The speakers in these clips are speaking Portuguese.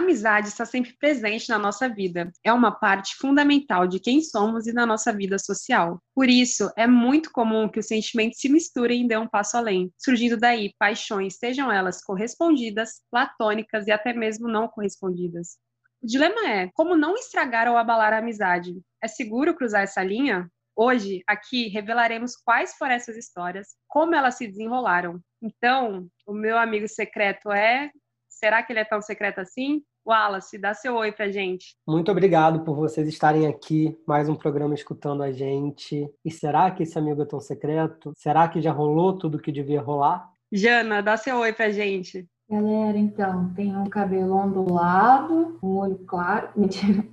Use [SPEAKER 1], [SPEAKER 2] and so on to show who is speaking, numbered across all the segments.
[SPEAKER 1] amizade está sempre presente na nossa vida. É uma parte fundamental de quem somos e da nossa vida social. Por isso, é muito comum que os sentimentos se misturem e dêem um passo além, surgindo daí paixões, sejam elas correspondidas, platônicas e até mesmo não correspondidas. O dilema é como não estragar ou abalar a amizade. É seguro cruzar essa linha? Hoje, aqui, revelaremos quais foram essas histórias, como elas se desenrolaram. Então, o meu amigo secreto é. Será que ele é tão secreto assim? Wallace, dá seu oi pra gente.
[SPEAKER 2] Muito obrigado por vocês estarem aqui, mais um programa escutando a gente. E será que esse amigo é tão secreto? Será que já rolou tudo que devia rolar?
[SPEAKER 1] Jana, dá seu oi pra gente.
[SPEAKER 3] Galera, então, tem um cabelo ondulado, um olho claro. Mentira.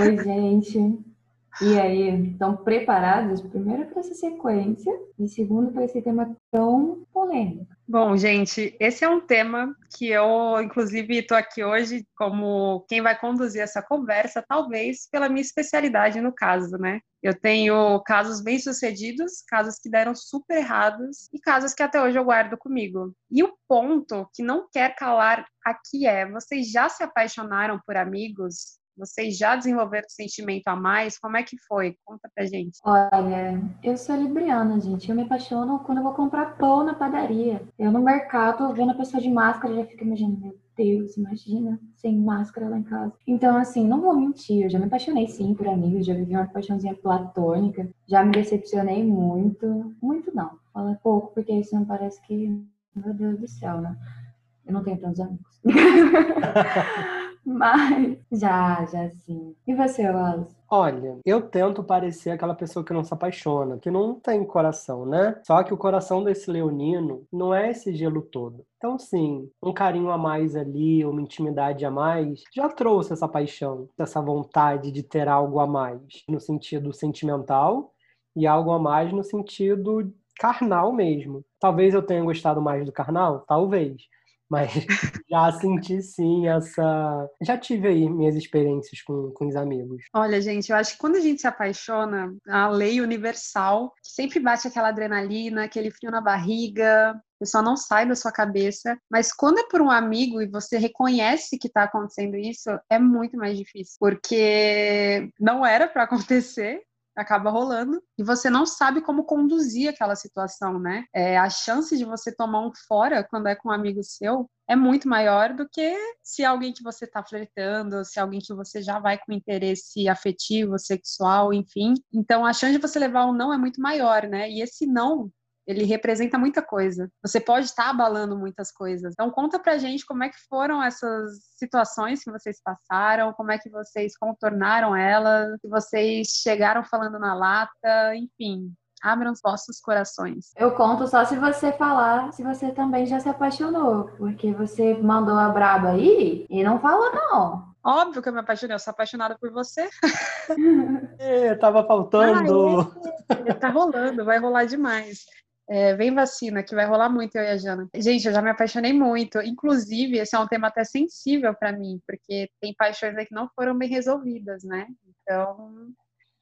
[SPEAKER 3] Oi, gente. E aí, estão preparados, primeiro, para essa sequência e segundo, para esse tema tão polêmico?
[SPEAKER 1] Bom, gente, esse é um tema que eu, inclusive, estou aqui hoje como quem vai conduzir essa conversa, talvez pela minha especialidade no caso, né? Eu tenho casos bem-sucedidos, casos que deram super errados e casos que até hoje eu guardo comigo. E o ponto que não quer calar aqui é: vocês já se apaixonaram por amigos? Vocês já desenvolveram sentimento a mais? Como é que foi? Conta pra gente.
[SPEAKER 3] Olha, eu sou libriana, gente. Eu me apaixono quando eu vou comprar pão na padaria. Eu no mercado, vendo a pessoa de máscara, já fico imaginando, meu Deus, imagina, sem máscara lá em casa. Então, assim, não vou mentir, eu já me apaixonei sim por amigos, já vivi uma paixãozinha platônica, já me decepcionei muito. Muito não, fala pouco, porque isso não parece que, meu Deus do céu, né? Eu não tenho tantos amigos. Mas já, já sim. E você, Wallace?
[SPEAKER 2] Olha, eu tento parecer aquela pessoa que não se apaixona, que não tem coração, né? Só que o coração desse leonino não é esse gelo todo. Então, sim, um carinho a mais ali, uma intimidade a mais, já trouxe essa paixão, essa vontade de ter algo a mais, no sentido sentimental e algo a mais no sentido carnal mesmo. Talvez eu tenha gostado mais do carnal, talvez mas já senti sim essa. Já tive aí minhas experiências com, com os amigos.
[SPEAKER 1] Olha, gente, eu acho que quando a gente se apaixona, a lei universal, sempre bate aquela adrenalina, aquele frio na barriga, o pessoal não sai da sua cabeça, mas quando é por um amigo e você reconhece que está acontecendo isso, é muito mais difícil, porque não era para acontecer, acaba rolando e você não sabe como conduzir aquela situação, né? É, a chance de você tomar um fora quando é com um amigo seu é muito maior do que se alguém que você está flertando, se alguém que você já vai com interesse afetivo, sexual, enfim. Então a chance de você levar um não é muito maior, né? E esse não ele representa muita coisa. Você pode estar abalando muitas coisas. Então conta pra gente como é que foram essas situações que vocês passaram, como é que vocês contornaram elas, se vocês chegaram falando na lata, enfim. Abram os vossos corações.
[SPEAKER 3] Eu conto só se você falar, se você também já se apaixonou, porque você mandou a braba aí e não falou não.
[SPEAKER 1] Óbvio que eu me apaixonei, eu sou apaixonada por você.
[SPEAKER 2] É, tava faltando.
[SPEAKER 1] Ah, é. Tá rolando, vai rolar demais. É, vem vacina, que vai rolar muito eu e a Jana. Gente, eu já me apaixonei muito. Inclusive, esse é um tema até sensível para mim, porque tem paixões aí que não foram bem resolvidas, né? Então,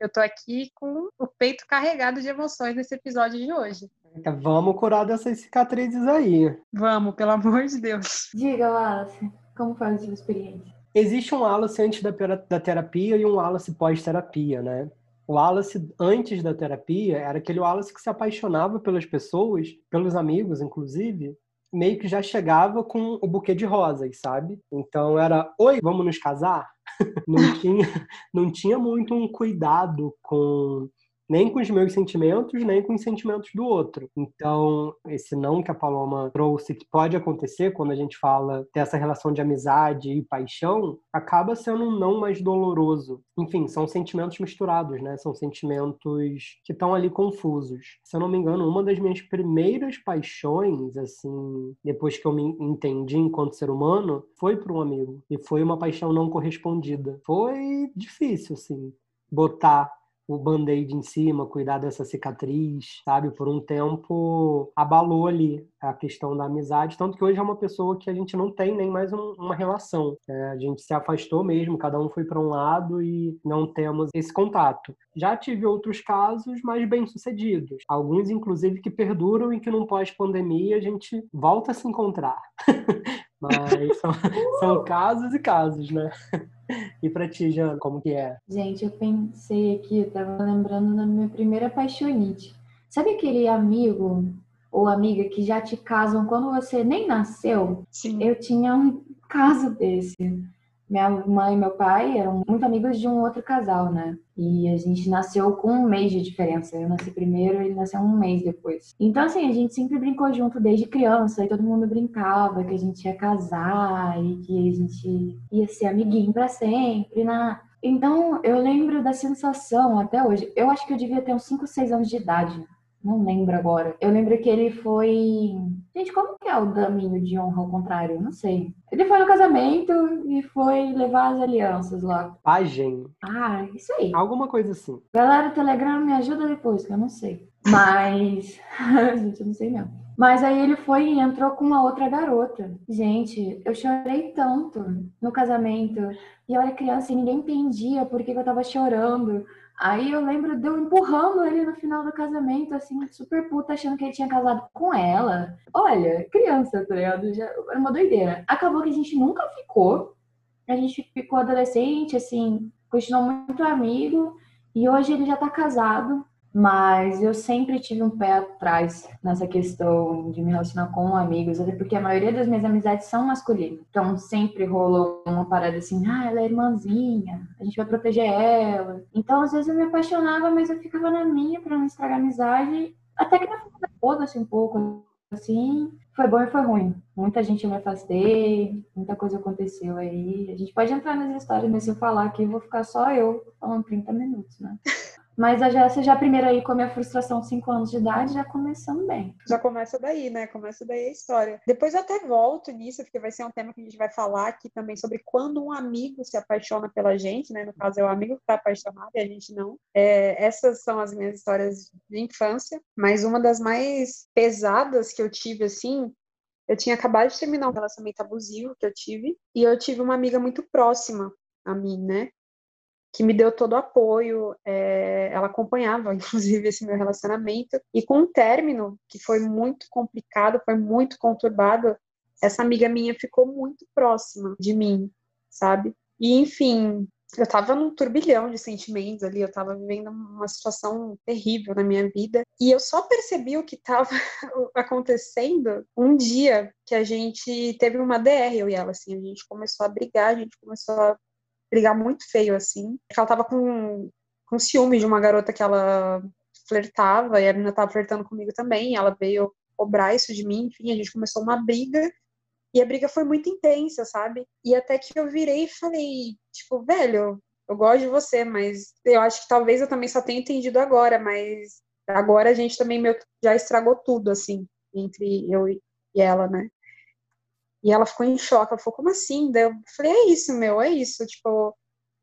[SPEAKER 1] eu tô aqui com o peito carregado de emoções nesse episódio de hoje.
[SPEAKER 2] Então, vamos curar dessas cicatrizes aí.
[SPEAKER 1] Vamos, pelo amor de Deus.
[SPEAKER 3] Diga, Wallace, como foi a sua experiência?
[SPEAKER 2] Existe um Wallace antes da terapia e um Wallace pós-terapia, né? O Wallace, antes da terapia, era aquele Wallace que se apaixonava pelas pessoas, pelos amigos, inclusive, meio que já chegava com o buquê de rosas, sabe? Então era, oi, vamos nos casar? não, tinha, não tinha muito um cuidado com nem com os meus sentimentos, nem com os sentimentos do outro. Então, esse não que a Paloma trouxe, que pode acontecer quando a gente fala dessa relação de amizade e paixão, acaba sendo um não mais doloroso. Enfim, são sentimentos misturados, né? São sentimentos que estão ali confusos. Se eu não me engano, uma das minhas primeiras paixões, assim, depois que eu me entendi enquanto ser humano, foi por um amigo. E foi uma paixão não correspondida. Foi difícil, assim, botar o band-aid em cima, cuidar dessa cicatriz, sabe? Por um tempo abalou ali a questão da amizade, tanto que hoje é uma pessoa que a gente não tem nem mais um, uma relação. É, a gente se afastou mesmo, cada um foi para um lado e não temos esse contato. Já tive outros casos mais bem-sucedidos, alguns inclusive que perduram e que num pós-pandemia a gente volta a se encontrar. Mas são, são casos e casos, né? E pra ti, Jana, como que é?
[SPEAKER 3] Gente, eu pensei aqui, eu tava lembrando da minha primeira paixonite. Sabe aquele amigo ou amiga que já te casam quando você nem nasceu?
[SPEAKER 1] Sim.
[SPEAKER 3] Eu tinha um caso desse. Minha mãe e meu pai eram muito amigos de um outro casal, né? E a gente nasceu com um mês de diferença. Eu nasci primeiro, ele nasceu um mês depois. Então, assim, a gente sempre brincou junto desde criança. E todo mundo brincava que a gente ia casar e que a gente ia ser amiguinho para sempre, né? Então, eu lembro da sensação até hoje. Eu acho que eu devia ter uns 5, 6 anos de idade. Não lembro agora. Eu lembro que ele foi. Gente, como que é o daminho de honra ao contrário? Não sei. Ele foi no casamento e foi levar as alianças lá.
[SPEAKER 2] Pajem.
[SPEAKER 3] Ah, isso aí.
[SPEAKER 2] Alguma coisa assim.
[SPEAKER 3] Galera do Telegram, me ajuda depois, que eu não sei. Mas. Gente, eu não sei mesmo. Mas aí ele foi e entrou com uma outra garota. Gente, eu chorei tanto no casamento. E eu era criança e ninguém entendia por que eu tava chorando. Aí eu lembro de eu empurrando ele no final do casamento, assim, super puta, achando que ele tinha casado com ela. Olha, criança, tá ligado? Já, era uma doideira. Acabou que a gente nunca ficou. A gente ficou adolescente, assim, continuou muito amigo. E hoje ele já tá casado. Mas eu sempre tive um pé atrás nessa questão de me relacionar com amigos, até porque a maioria das minhas amizades são masculinas. Então sempre rolou uma parada assim, ah, ela é irmãzinha, a gente vai proteger ela. Então às vezes eu me apaixonava, mas eu ficava na minha para não estragar a amizade. Até que na foda-se um pouco, assim, foi bom e foi ruim. Muita gente eu me afastei, muita coisa aconteceu aí. A gente pode entrar nas histórias, mas se eu falar aqui, eu vou ficar só eu falando 30 minutos, né? Mas a Jéssica já primeiro aí com a minha frustração, 5 anos de idade, já começando bem.
[SPEAKER 1] Já começa daí, né? Começa daí a história. Depois eu até volto nisso, porque vai ser um tema que a gente vai falar aqui também sobre quando um amigo se apaixona pela gente, né? No caso, é o amigo que está apaixonado e a gente não. É, essas são as minhas histórias de infância, mas uma das mais pesadas que eu tive, assim, eu tinha acabado de terminar um relacionamento abusivo que eu tive, e eu tive uma amiga muito próxima a mim, né? Que me deu todo o apoio, é, ela acompanhava, inclusive, esse meu relacionamento, e com um término que foi muito complicado, foi muito conturbado, essa amiga minha ficou muito próxima de mim, sabe? E, enfim, eu tava num turbilhão de sentimentos ali, eu tava vivendo uma situação terrível na minha vida, e eu só percebi o que tava acontecendo um dia que a gente teve uma DR, eu e ela, assim, a gente começou a brigar, a gente começou a brigar muito feio, assim. Ela tava com, com ciúme de uma garota que ela flertava, e a menina tava flertando comigo também, ela veio cobrar isso de mim, enfim, a gente começou uma briga, e a briga foi muito intensa, sabe? E até que eu virei e falei, tipo, velho, eu gosto de você, mas eu acho que talvez eu também só tenha entendido agora, mas agora a gente também meio já estragou tudo, assim, entre eu e ela, né? E ela ficou em choque, ela falou, como assim? Daí eu falei, é isso, meu, é isso, tipo,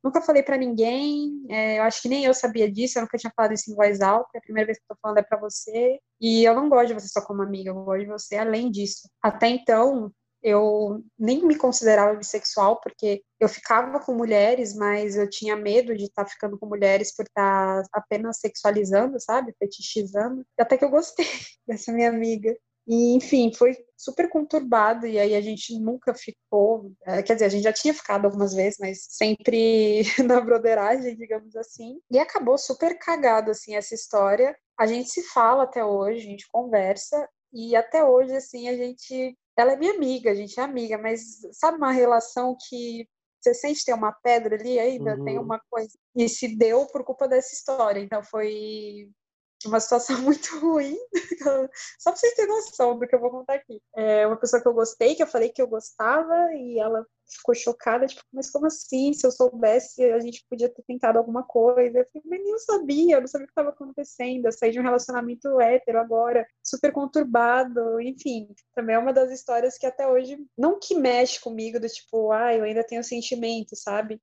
[SPEAKER 1] nunca falei para ninguém, é, eu acho que nem eu sabia disso, eu nunca tinha falado isso em voz alta, é a primeira vez que eu tô falando é para você, e eu não gosto de você só como amiga, eu gosto de você além disso. Até então, eu nem me considerava bissexual, porque eu ficava com mulheres, mas eu tinha medo de estar tá ficando com mulheres por estar tá apenas sexualizando, sabe? Fetichizando. Até que eu gostei dessa minha amiga. E, enfim, foi super conturbado, e aí a gente nunca ficou, é, quer dizer, a gente já tinha ficado algumas vezes, mas sempre na broderagem, digamos assim, e acabou super cagado, assim, essa história. A gente se fala até hoje, a gente conversa, e até hoje, assim, a gente. Ela é minha amiga, a gente é amiga, mas sabe uma relação que você sente ter uma pedra ali ainda, uhum. tem uma coisa. E se deu por culpa dessa história. Então foi uma situação muito ruim, só pra vocês terem noção do que eu vou contar aqui. É uma pessoa que eu gostei, que eu falei que eu gostava, e ela ficou chocada, tipo, mas como assim? Se eu soubesse, a gente podia ter tentado alguma coisa. Eu falei, mas nem eu sabia, eu não sabia o que estava acontecendo. Eu saí de um relacionamento hétero agora, super conturbado, enfim. Também é uma das histórias que até hoje, não que mexe comigo, do tipo, ah, eu ainda tenho sentimento, sabe?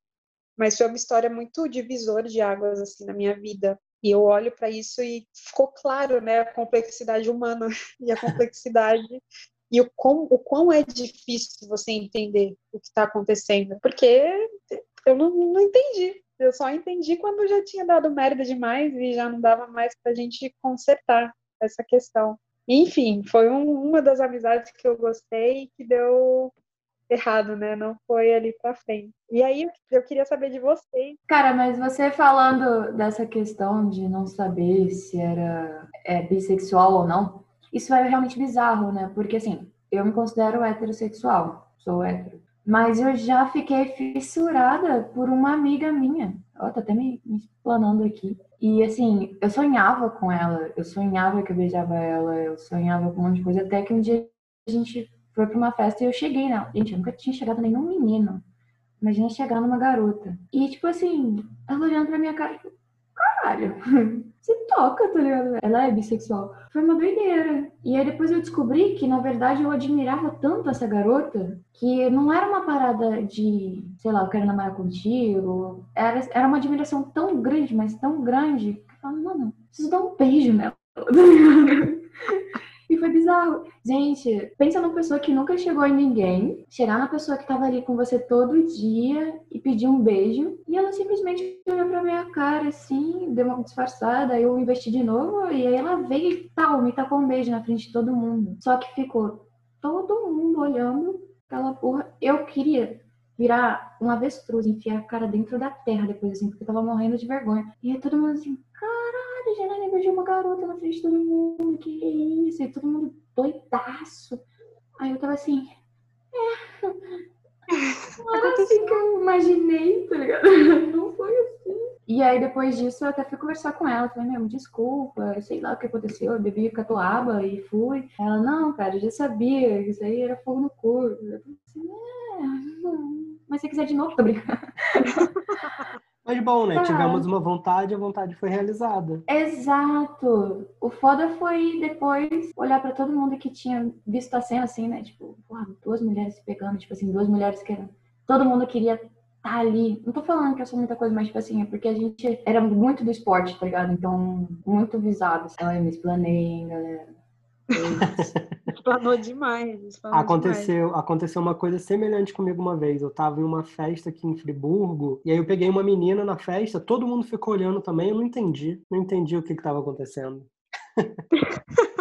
[SPEAKER 1] Mas foi uma história muito divisora de águas, assim, na minha vida. E eu olho para isso e ficou claro, né, a complexidade humana e a complexidade e o quão, o quão é difícil você entender o que está acontecendo, porque eu não, não entendi. Eu só entendi quando já tinha dado merda demais e já não dava mais para a gente consertar essa questão. Enfim, foi um, uma das amizades que eu gostei que deu errado, né? Não foi ali pra frente. E aí eu queria saber de vocês.
[SPEAKER 3] Cara, mas você falando dessa questão de não saber se era é, bissexual ou não, isso é realmente bizarro, né? Porque assim, eu me considero heterossexual, sou hétero. Mas eu já fiquei fissurada por uma amiga minha. Ó, tá até me, me explanando aqui. E assim, eu sonhava com ela, eu sonhava que eu beijava ela, eu sonhava com um monte de coisa, até que um dia a gente foi pra uma festa e eu cheguei nela. Gente, eu nunca tinha chegado nenhum menino. Imagina chegar numa garota. E tipo assim, ela olhando pra minha cara, tipo, caralho, se toca, tá ligado? Ela é bissexual. Foi uma doideira. E aí depois eu descobri que, na verdade, eu admirava tanto essa garota que não era uma parada de, sei lá, eu quero namorar contigo. Era, era uma admiração tão grande, mas tão grande, que eu falava, mano, preciso dar um beijo nela. E foi bizarro. Gente, pensa numa pessoa que nunca chegou em ninguém, chegar na pessoa que tava ali com você todo dia e pedir um beijo, e ela simplesmente olhou pra minha cara assim, deu uma disfarçada, eu investi de novo, e aí ela veio e tal, me tacou um beijo na frente de todo mundo. Só que ficou todo mundo olhando aquela porra. Eu queria virar um avestruz, enfiar a cara dentro da terra depois, assim, porque eu tava morrendo de vergonha. E aí todo mundo assim, caralho, Janine beijou uma garota na frente de todo mundo, que isso? E todo mundo doidaço. Aí eu tava assim, é. Não era assim que eu imaginei, tá ligado? Não foi assim. E aí, depois disso, eu até fui conversar com ela. Falei, meu, desculpa, sei lá o que aconteceu. Eu bebi catuaba e fui. Ela, não, cara, eu já sabia isso aí era fogo no corpo. Eu falei assim, é, mas se quiser de novo, tô brincando.
[SPEAKER 2] Mas bom, né? Tivemos uma vontade, a vontade foi realizada.
[SPEAKER 3] Exato. O foda foi depois olhar para todo mundo que tinha visto a cena assim, né? Tipo, porra, duas mulheres se pegando, tipo assim, duas mulheres que todo mundo queria estar tá ali. Não tô falando que eu sou muita coisa, mas tipo assim, é porque a gente era muito do esporte, tá ligado? Então, muito visado. Então, eu me explanei, galera.
[SPEAKER 1] Explanou demais. Explanou
[SPEAKER 2] aconteceu,
[SPEAKER 1] demais.
[SPEAKER 2] aconteceu uma coisa semelhante comigo uma vez. Eu tava em uma festa aqui em Friburgo, e aí eu peguei uma menina na festa, todo mundo ficou olhando também, eu não entendi. Não entendi o que estava acontecendo.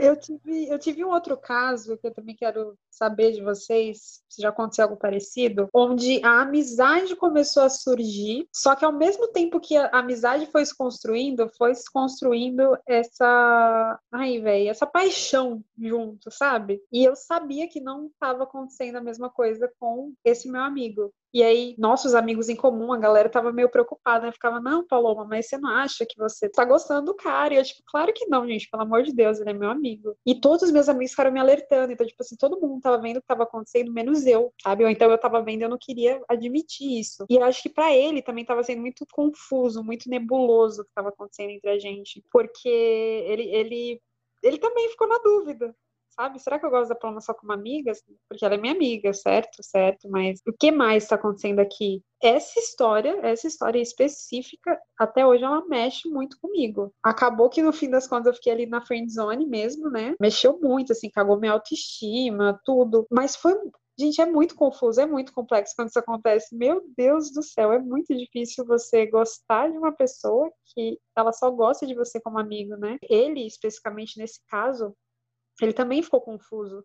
[SPEAKER 1] eu, tive, eu tive um outro caso que eu também quero saber de vocês, se já aconteceu algo parecido, onde a amizade começou a surgir, só que ao mesmo tempo que a amizade foi se construindo, foi se construindo essa. Ai, velho, essa paixão junto, sabe? E eu sabia que não estava acontecendo a mesma coisa com esse meu amigo. E aí, nossos amigos em comum, a galera tava meio preocupada, né? Ficava, não, Paloma, mas você não acha que você tá gostando do cara? E eu, tipo, claro que não, gente, pelo amor de Deus, ele é meu amigo. E todos os meus amigos ficaram me alertando. Então, tipo assim, todo mundo tava vendo o que tava acontecendo, menos eu, sabe? Ou então eu tava vendo e eu não queria admitir isso. E eu acho que para ele também tava sendo muito confuso, muito nebuloso o que tava acontecendo entre a gente. Porque ele, ele, ele também ficou na dúvida sabe? Será que eu gosto da Paloma só como amiga? Porque ela é minha amiga, certo? Certo, mas o que mais está acontecendo aqui? Essa história, essa história específica, até hoje ela mexe muito comigo. Acabou que no fim das contas eu fiquei ali na friend zone mesmo, né? Mexeu muito, assim, cagou minha autoestima, tudo. Mas foi Gente, é muito confuso, é muito complexo quando isso acontece. Meu Deus do céu, é muito difícil você gostar de uma pessoa que ela só gosta de você como amigo, né? Ele, especificamente nesse caso, ele também ficou confuso.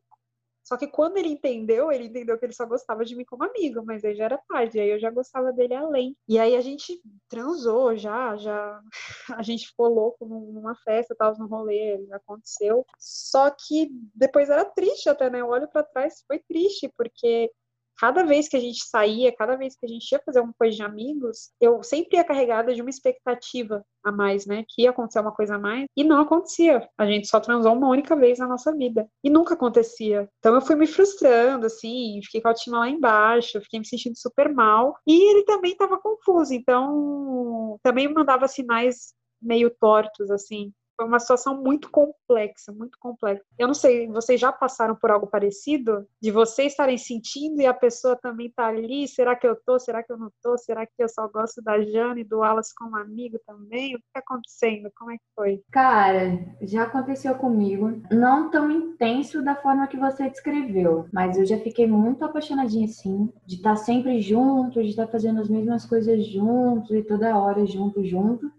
[SPEAKER 1] Só que quando ele entendeu, ele entendeu que ele só gostava de mim como amigo, mas aí já era tarde, aí eu já gostava dele além. E aí a gente transou já, já a gente ficou louco numa festa, tava no rolê, aconteceu. Só que depois era triste até, né? Eu olho para trás, foi triste, porque cada vez que a gente saía, cada vez que a gente ia fazer uma coisa de amigos, eu sempre ia carregada de uma expectativa a mais, né? Que ia acontecer uma coisa a mais. E não acontecia. A gente só transou uma única vez na nossa vida. E nunca acontecia. Então eu fui me frustrando, assim, fiquei com a autoestima lá embaixo, fiquei me sentindo super mal. E ele também estava confuso. Então também mandava sinais meio tortos, assim. Foi uma situação muito complexa, muito complexa. Eu não sei, vocês já passaram por algo parecido? De vocês estarem sentindo e a pessoa também tá ali? Será que eu tô? Será que eu não tô? Será que eu só gosto da Jane e do Wallace como amigo também? O que tá acontecendo? Como é que foi?
[SPEAKER 3] Cara, já aconteceu comigo. Não tão intenso da forma que você descreveu, mas eu já fiquei muito apaixonadinha assim, de estar tá sempre junto, de estar tá fazendo as mesmas coisas juntos e toda hora junto, junto.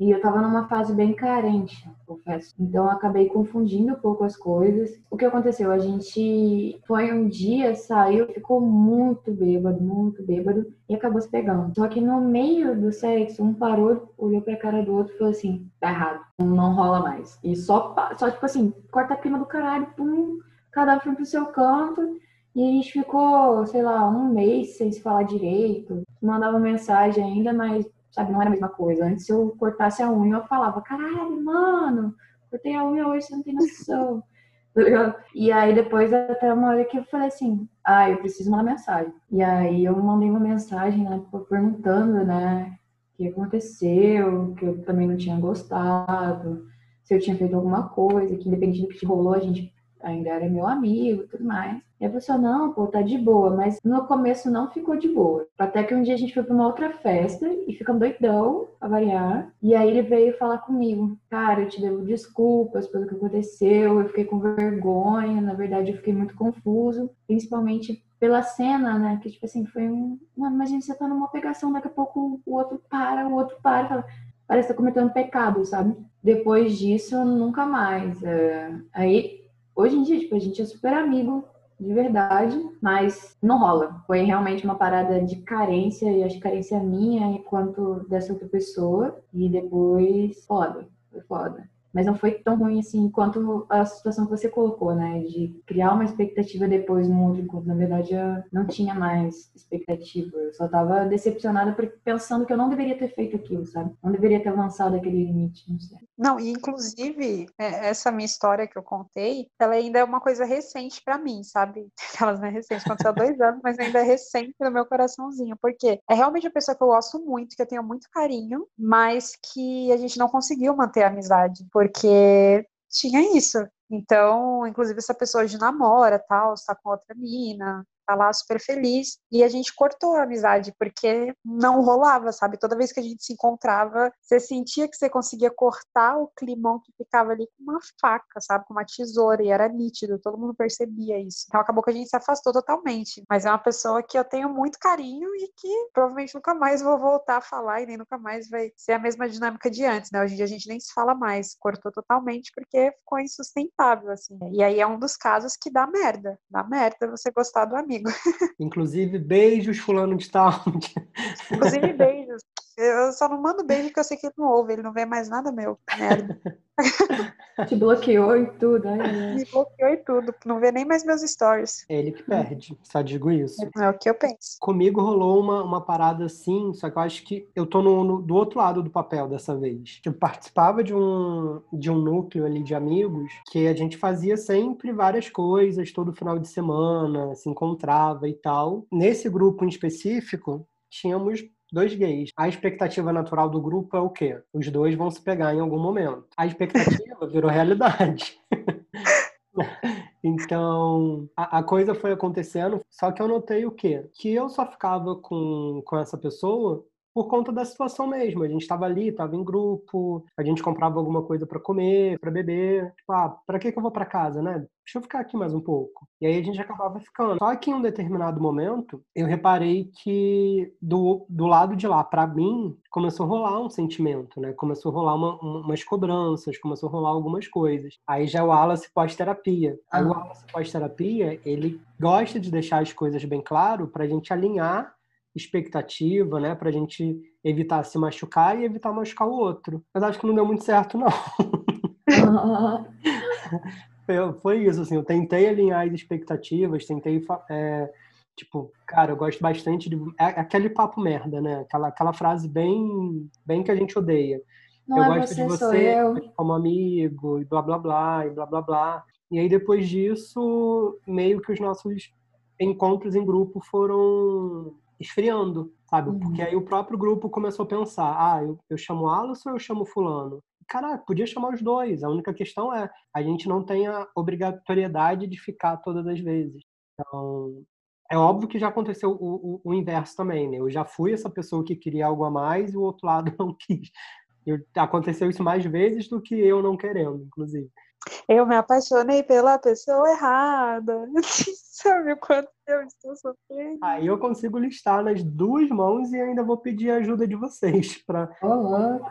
[SPEAKER 3] E eu tava numa fase bem carente, confesso. Então eu acabei confundindo um pouco as coisas. O que aconteceu? A gente foi um dia, saiu, ficou muito bêbado, muito bêbado, e acabou se pegando. Só que no meio do sexo, um parou, olhou pra cara do outro e falou assim: tá errado, não rola mais. E só, só tipo assim, corta a clima do caralho, pum, cada um foi pro seu canto. E a gente ficou, sei lá, um mês sem se falar direito. Mandava mensagem ainda, mas, sabe, não era a mesma coisa. Antes, se eu cortasse a unha, eu falava, caralho, mano, cortei a unha hoje, você não tem noção. E aí, depois, até uma hora que eu falei assim, ah, eu preciso mandar mensagem. E aí, eu mandei uma mensagem, né, perguntando, né, o que aconteceu, que eu também não tinha gostado, se eu tinha feito alguma coisa, que independente do que rolou, a gente ainda era meu amigo e tudo mais. E a pessoa, não, pô, tá de boa, mas no começo não ficou de boa. Até que um dia a gente foi pra uma outra festa e ficamos doidão, a variar. E aí ele veio falar comigo, cara, eu te devo desculpas pelo que aconteceu, eu fiquei com vergonha, na verdade eu fiquei muito confuso, principalmente pela cena, né? Que tipo assim, foi um. Mano, imagina você tá numa pegação, daqui a pouco o outro para, o outro para, fala, parece que tá cometendo pecado, sabe? Depois disso, nunca mais. É... Aí Hoje em dia, tipo, a gente é super amigo, de verdade, mas não rola. Foi realmente uma parada de carência, e acho que carência minha enquanto dessa outra pessoa. E depois, foda, foi foda. Mas não foi tão ruim assim quanto a situação que você colocou, né? De criar uma expectativa depois no outro encontro. Na verdade, eu não tinha mais expectativa. Eu só tava decepcionada pensando que eu não deveria ter feito aquilo, sabe? Não deveria ter avançado aquele limite, não sei.
[SPEAKER 1] Não, e inclusive, é, essa minha história que eu contei, ela ainda é uma coisa recente para mim, sabe? Elas não é recente, aconteceu há dois anos, mas ainda é recente no meu coraçãozinho. Porque é realmente uma pessoa que eu gosto muito, que eu tenho muito carinho, mas que a gente não conseguiu manter a amizade porque tinha isso. Então, inclusive, essa pessoa de namora, tal, está com outra mina, tá lá super feliz. E a gente cortou a amizade, porque não rolava, sabe? Toda vez que a gente se encontrava, você sentia que você conseguia cortar o climão que ficava ali com uma faca, sabe? Com uma tesoura, e era nítido, todo mundo percebia isso. Então acabou que a gente se afastou totalmente. Mas é uma pessoa que eu tenho muito carinho e que provavelmente nunca mais vou voltar a falar e nem nunca mais vai ser a mesma dinâmica de antes, né? Hoje em dia a gente nem se fala mais, cortou totalmente porque ficou insustentável, assim. E aí é um dos casos que dá merda. Dá merda você gostar do amigo amigo.
[SPEAKER 2] Inclusive, beijos, fulano de tal.
[SPEAKER 1] Inclusive, beijos. Eu só não mando beijo porque eu sei que ele não ouve, ele não vê mais nada meu. Merda.
[SPEAKER 3] Te bloqueou e tudo. Ai,
[SPEAKER 1] Me bloqueou e tudo. Não vê nem mais meus stories.
[SPEAKER 2] É ele que perde, só digo isso.
[SPEAKER 1] É o que eu penso.
[SPEAKER 2] Comigo rolou uma, uma parada assim, só que eu acho que eu tô no, no, do outro lado do papel dessa vez. Eu participava de um, de um núcleo ali de amigos que a gente fazia sempre várias coisas, todo final de semana, se encontrava e tal. Nesse grupo em específico, tínhamos dois gays. A expectativa natural do grupo é o quê? Os dois vão se pegar em algum momento. A expectativa virou realidade. Então, a, a, coisa foi acontecendo, só que eu notei o quê? Que eu só ficava com, com essa pessoa por conta da situação mesmo. A gente estava ali, estava em grupo, a gente comprava alguma coisa para comer, para beber. Tipo, ah, para que, que eu vou para casa, né? Deixa eu ficar aqui mais um pouco. E aí a gente acabava ficando. Só que em um determinado momento, eu reparei que do, do lado de lá, para mim, começou a rolar um sentimento, né? Começou a rolar uma, umas cobranças, começou a rolar algumas coisas. Aí já é o Wallace pós-terapia. Aí o Wallace pós-terapia, ele gosta de deixar as coisas bem claro para a gente alinhar expectativa, né, pra gente evitar se machucar e evitar machucar o outro. Mas acho que não deu muito certo, não. Foi isso, assim, eu tentei alinhar as expectativas, tentei, é, tipo, cara, eu gosto bastante de... É aquele papo merda, né? Aquela, aquela frase bem, bem que a gente odeia. Não eu é gosto você, de você como amigo, e blá, blá, blá, e blá, blá, blá. E aí, depois disso, meio que os nossos encontros em grupo foram esfriando, sabe? Uhum. Porque aí o próprio grupo começou a pensar: ah, eu, eu chamo Alisson ou eu chamo Fulano? Cara, podia chamar os dois. A única questão é: a gente não tem a obrigatoriedade de ficar todas as vezes. Então, é óbvio que já aconteceu o, o, o, inverso também, né? Eu já fui essa pessoa que queria algo a mais e o outro lado não quis. Eu, aconteceu isso mais vezes do que eu não querendo, inclusive.
[SPEAKER 1] Eu me apaixonei pela pessoa errada. Sabe o quanto eu estou sofrendo?
[SPEAKER 2] Aí eu consigo listar nas duas mãos e ainda vou pedir a ajuda de vocês para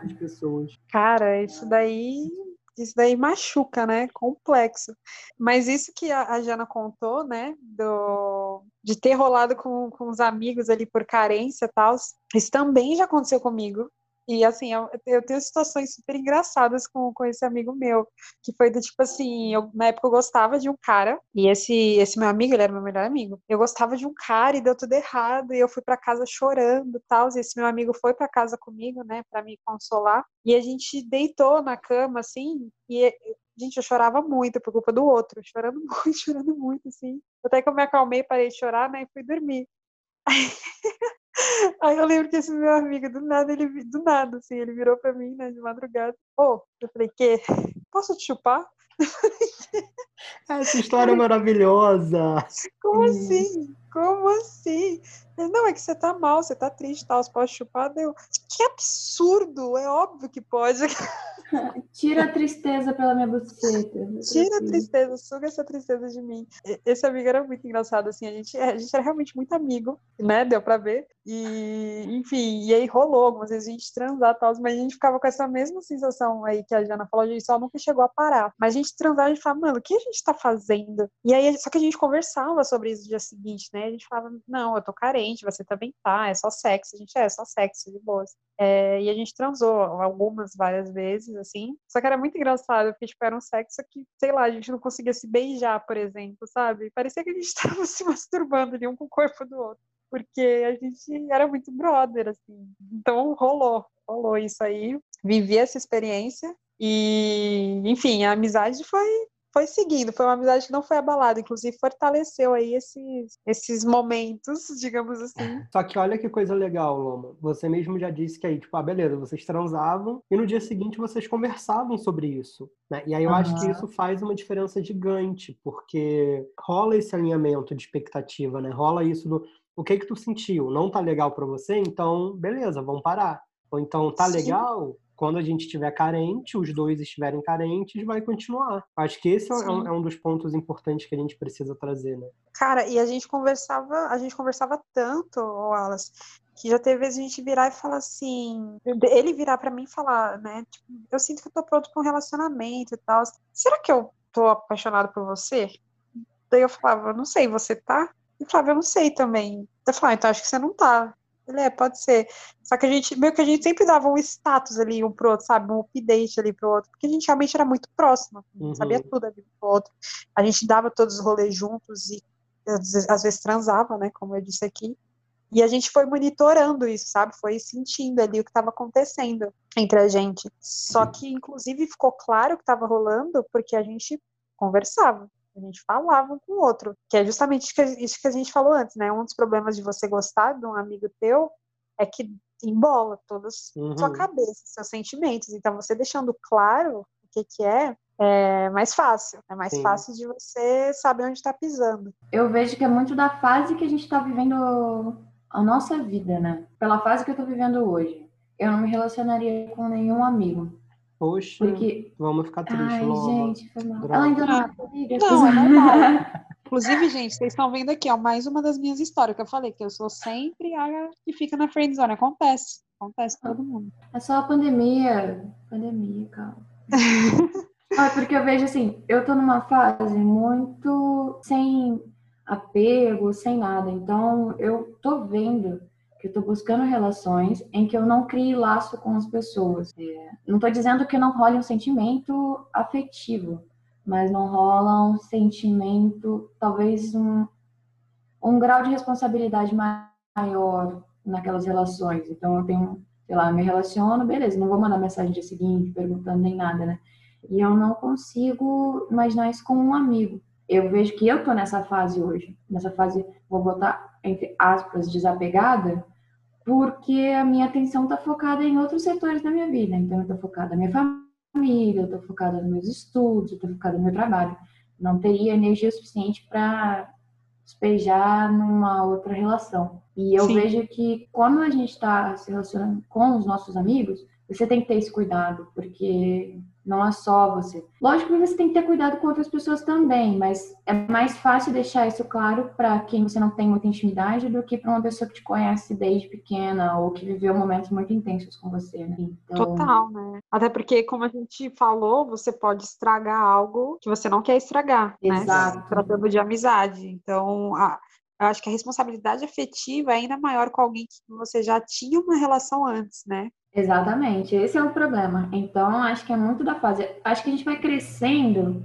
[SPEAKER 2] as pessoas.
[SPEAKER 1] Cara, isso daí, isso daí machuca, né? Complexo. Mas isso que a, a Jana contou, né? Do, de ter rolado com, com os amigos ali por carência e tal, isso também já aconteceu comigo. E assim, eu, eu tenho situações super engraçadas com, com esse amigo meu, que foi do tipo assim, eu, na época eu gostava de um cara, e esse, esse meu amigo, ele era meu melhor amigo. Eu gostava de um cara e deu tudo errado, e eu fui para casa chorando e tal, e esse meu amigo foi para casa comigo, né, para me consolar, e a gente deitou na cama assim, e Gente, eu chorava muito por culpa do outro, chorando muito, chorando muito, assim. Até que eu me acalmei, parei de chorar, né, e fui dormir. eu lembro que esse meu amigo, do nada, ele do nada, assim, ele virou pra mim, né, de madrugada. Ô, eu falei, que? Posso te chupar?
[SPEAKER 2] Essa história é maravilhosa.
[SPEAKER 1] Como
[SPEAKER 3] Hum.
[SPEAKER 1] assim? Como assim? Não, é que você tá mal, você tá triste, tal, você pode chupar? Deu. Que absurdo! É óbvio que pode.
[SPEAKER 3] Tira a tristeza pela minha buceta.
[SPEAKER 1] Tira a tristeza, suga essa tristeza de mim. Esse amigo era muito engraçado, assim, a gente, a gente era realmente muito amigo, né? Deu pra ver. E, enfim, e aí rolou algumas vezes a gente transar tal, mas a gente ficava com essa mesma sensação aí que a Jana falou, a gente só nunca chegou a parar. Mas a gente transava e a gente falava, mano, o que a gente tá fazendo? E aí, só que a gente conversava sobre isso no dia seguinte, né? A gente falava, não, eu tô carente, você também tá, é só sexo. A gente é, é só sexo, de boas. É, e a gente transou algumas, várias vezes, assim. Só que era muito engraçado, porque, tipo, era um sexo que, sei lá, a gente não conseguia se beijar, por exemplo, sabe? Parecia que a gente tava se masturbando ali um com o corpo do outro. Porque a gente era muito brother, assim. Então rolou, rolou isso aí. Vivi essa experiência. E, enfim, a amizade foi foi seguindo, foi uma amizade que não foi abalada, inclusive fortaleceu aí esses, esses momentos, digamos assim.
[SPEAKER 2] Só que olha que coisa legal, Loma. Você mesmo já disse que aí, tipo, ah, beleza, vocês transavam e no dia seguinte vocês conversavam sobre isso. Né? E aí eu acho que isso faz uma diferença gigante, porque rola esse alinhamento de expectativa, né? Rola isso do o que que tu sentiu? Não tá legal pra você? Então, beleza, vamos parar. Ou então, tá
[SPEAKER 1] Sim.
[SPEAKER 2] legal? Quando a gente estiver carente, os dois estiverem carentes, vai continuar. Acho que esse é um,
[SPEAKER 1] Sim.
[SPEAKER 2] é um dos pontos importantes que a gente precisa trazer, né?
[SPEAKER 1] Cara, e a gente conversava, a gente conversava tanto, Wallace, que já teve vezes a gente virar e falar assim, ele virar pra mim e falar, né, tipo, eu sinto que eu tô pronto pra um relacionamento e tal. Será que eu tô apaixonado por você? Daí eu falava, não sei, você tá? Ele falava, eu não sei também. Eu falava, então acho que você não tá. Ele é, pode ser. Só que a gente, meio que a gente sempre dava um status ali um pro outro, sabe? Um update ali pro outro, porque a gente realmente era muito próximo,
[SPEAKER 2] Uhum.
[SPEAKER 1] sabia tudo ali pro outro. A gente dava todos os rolês juntos e às vezes, às vezes transava, né? Como eu disse aqui. E a gente foi monitorando isso, sabe? Foi sentindo ali o que estava acontecendo entre a gente. Só que, inclusive, ficou claro o que estava rolando porque a gente conversava. A gente falava um com o outro. Que é justamente isso que, a- gente falou antes, né? Um dos problemas de você gostar de um amigo teu é que embola toda a sua
[SPEAKER 2] Uhum.
[SPEAKER 1] cabeça, seus sentimentos. Então, você deixando claro o que, que é, é mais fácil. É mais
[SPEAKER 2] Sim.
[SPEAKER 1] fácil de você saber onde está pisando.
[SPEAKER 3] Eu vejo que é muito da fase que a gente tá vivendo a nossa vida, né? Pela fase que eu tô vivendo hoje. Eu não me relacionaria com nenhum amigo.
[SPEAKER 2] Poxa,
[SPEAKER 3] Porque.
[SPEAKER 2] vamos ficar triste,
[SPEAKER 3] Ai,
[SPEAKER 2] Loma.
[SPEAKER 3] gente, foi mal.
[SPEAKER 2] Droga.
[SPEAKER 3] Ela ainda não é.
[SPEAKER 1] Não, é normal. Inclusive, gente, vocês estão vendo aqui, ó, mais uma das minhas histórias que eu falei, que eu sou sempre a que fica na friend zone. Acontece. Acontece com todo mundo.
[SPEAKER 3] É só a pandemia. Pandemia, calma. Ah, porque eu vejo assim, eu tô numa fase muito sem apego, sem nada. Então, eu tô vendo que eu tô buscando relações em que eu não crie laço com as pessoas. É, não tô dizendo que não role um sentimento afetivo, mas não rola um sentimento, talvez um, um grau de responsabilidade maior naquelas relações. Então, eu tenho, sei lá, me relaciono, beleza, não vou mandar mensagem dia seguinte perguntando nem nada, né? E eu não consigo imaginar isso com um amigo. Eu vejo que eu tô nessa fase hoje, nessa fase, vou botar entre aspas, desapegada, porque a minha atenção tá focada em outros setores da minha vida. Então, eu tô focada na minha família, eu tô focada nos meus estudos, eu tô focada no meu trabalho. Não teria energia suficiente para despejar numa outra relação. E eu
[SPEAKER 1] Sim.
[SPEAKER 3] vejo que quando a gente está se relacionando com os nossos amigos, Você tem que ter esse cuidado, porque não é só você. Lógico que você tem que ter cuidado com outras pessoas também, mas é mais fácil deixar isso claro para quem você não tem muita intimidade do que para uma pessoa que te conhece desde pequena ou que viveu momentos muito intensos com você, né?
[SPEAKER 1] Então... Total, né? Até porque, como a gente falou, você pode estragar algo que você não quer estragar,
[SPEAKER 3] né? Exato.
[SPEAKER 1] né? Tratando de amizade. Então, a eu acho que a responsabilidade afetiva é ainda maior com alguém que você já tinha uma relação antes, né?
[SPEAKER 3] Exatamente, esse é o problema. Então, acho que é muito da fase. Acho que a gente vai crescendo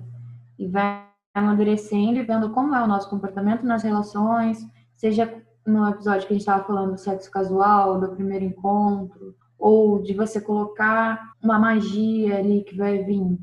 [SPEAKER 3] e vai amadurecendo e vendo como é o nosso comportamento nas relações, seja no episódio que a gente estava falando do sexo casual, do primeiro encontro, ou de você colocar uma magia ali que vai vir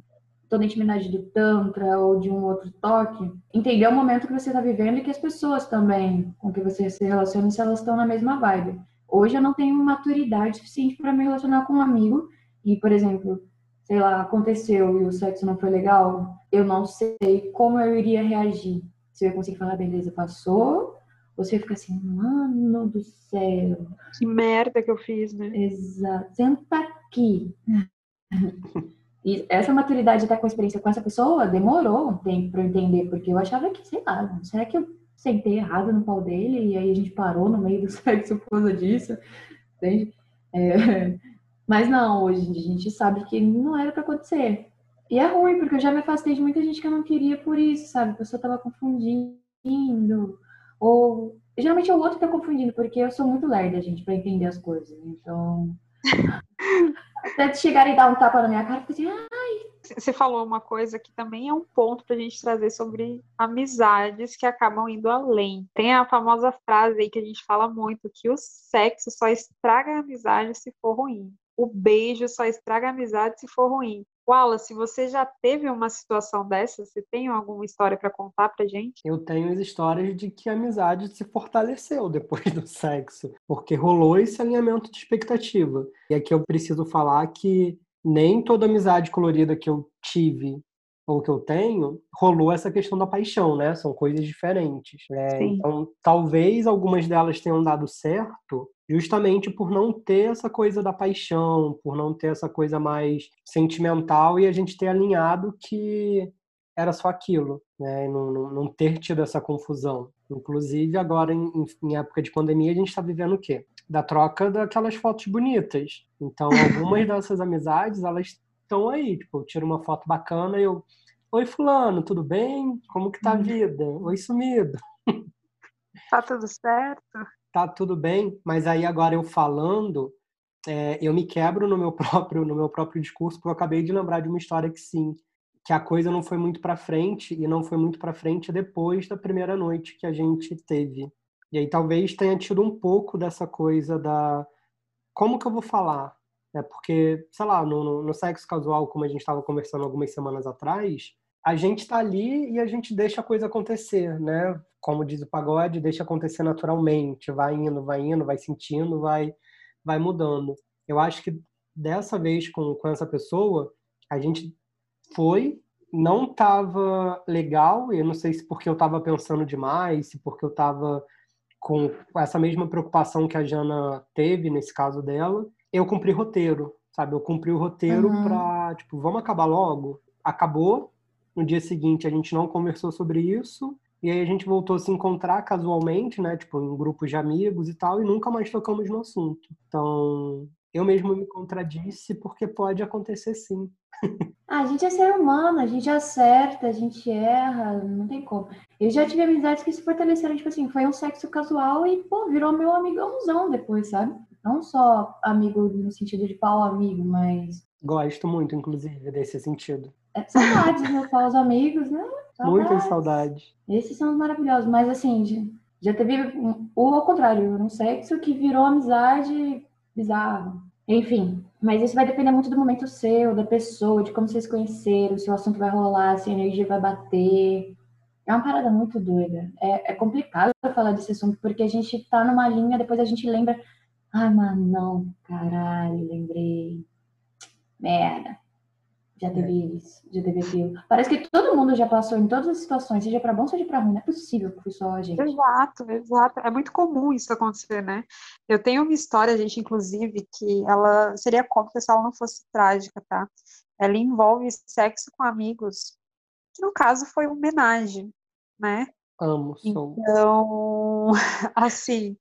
[SPEAKER 3] toda a intimidade do Tantra ou de um outro toque, entender o momento que você está vivendo e que as pessoas também com que você se relaciona, se elas estão na mesma vibe. Hoje eu não tenho maturidade suficiente para me relacionar com um amigo e, por exemplo, sei lá, aconteceu e o sexo não foi legal, eu não sei como eu iria reagir. Se eu ia conseguir falar, beleza, passou, ou se eu ia ficar assim, mano do céu.
[SPEAKER 1] Que merda que eu fiz, né?
[SPEAKER 3] Exato. Senta aqui. E essa maturidade de estar com a experiência com essa pessoa demorou um tempo para eu entender, porque eu achava que, sei lá, será que eu sentei errado no pau dele e aí a gente parou no meio do sexo por causa disso? Entende? É... Mas não, hoje a gente sabe que não era para acontecer. E é ruim, porque eu já me afastei de muita gente que eu não queria por isso, sabe? A pessoa tava confundindo. Ou. Geralmente é o outro que tá confundindo, porque eu sou muito lerda, gente, para entender as coisas. Então. Até chegarem e dar um tapa na minha cara, eu assim, ai.
[SPEAKER 1] Você falou uma coisa que também é um ponto para a gente trazer sobre amizades que acabam indo além. Tem a famosa frase aí que a gente fala muito, que o sexo só estraga a amizade se for ruim. O beijo só estraga a amizade se for ruim. Wallace, você já teve uma situação dessa? Você tem alguma história para contar pra gente?
[SPEAKER 2] Eu tenho as histórias de que a amizade se fortaleceu depois do sexo, porque rolou esse alinhamento de expectativa. E aqui eu preciso falar que nem toda amizade colorida que eu tive ou que eu tenho, rolou essa questão da paixão, né? São coisas diferentes. Né? Então, talvez algumas delas tenham dado certo, justamente por não ter essa coisa da paixão, por não ter essa coisa mais sentimental e a gente ter alinhado que era só aquilo, né? Não, não, não ter tido essa confusão. Inclusive, agora, em, em época de pandemia, a gente está vivendo o quê? Da troca daquelas fotos bonitas. Então, algumas dessas amizades, elas estão aí. Tipo, eu tiro uma foto bacana e eu. Oi, Fulano, tudo bem? Como que tá a uhum. vida? Oi, sumido.
[SPEAKER 1] Tá tudo certo?
[SPEAKER 2] Tá tudo bem, mas aí agora eu falando, é, eu me quebro no meu próprio no meu próprio discurso, porque eu acabei de lembrar de uma história que sim, que a coisa não foi muito para frente e não foi muito para frente depois da primeira noite que a gente teve. E aí talvez tenha tido um pouco dessa coisa da como que eu vou falar? É porque, sei lá, no, no sexo casual, como a gente estava conversando algumas semanas atrás, a gente está ali e a gente deixa a coisa acontecer, né? Como diz o pagode, deixa acontecer naturalmente, vai indo, vai indo, vai sentindo, vai, vai mudando. Eu acho que dessa vez com, com essa pessoa, a gente foi, não estava legal, eu não sei se porque eu estava pensando demais, se porque eu estava com essa mesma preocupação que a Jana teve nesse caso dela, eu cumpri roteiro, sabe? Eu cumpri o roteiro uhum. pra, tipo, vamos acabar logo. Acabou. No dia seguinte a gente não conversou sobre isso. E aí a gente voltou a se encontrar casualmente, né? Tipo, em grupos de amigos e tal, e nunca mais tocamos no assunto. Então, eu mesmo me contradisse porque pode acontecer sim.
[SPEAKER 3] Ah, a gente é ser humano, a gente acerta, a gente erra, não tem como. Eu já tive amizades que se fortaleceram, tipo assim, foi um sexo casual e, pô, virou meu amigãozão depois, sabe? Não só amigo no sentido de pau amigo, mas.
[SPEAKER 2] Gosto muito, inclusive, desse sentido.
[SPEAKER 3] É, saudades, né? Pau os amigos, né?
[SPEAKER 2] Saudades. Muitas saudades.
[SPEAKER 3] Esses são os maravilhosos, mas assim, já teve o ao contrário, um sexo que virou amizade bizarro. Enfim, mas isso vai depender muito do momento seu, da pessoa, de como vocês conheceram, se o assunto vai rolar, se a energia vai bater. É uma parada muito doida. É, é complicado falar desse assunto, porque a gente tá numa linha, depois a gente lembra, Ai, mas não, caralho, lembrei. Merda. Já teve é. isso, já teve aquilo. Parece que todo mundo já passou em todas as situações, seja para bom, seja para ruim. Não é possível que foi só a gente.
[SPEAKER 1] Exato, exato. É muito comum isso acontecer, né? Eu tenho uma história, gente, inclusive, que ela seria cômica se ela não fosse trágica, tá? Ela envolve sexo com amigos, que no caso foi uma homenagem, né?
[SPEAKER 2] Amo,
[SPEAKER 1] sou. Então, assim,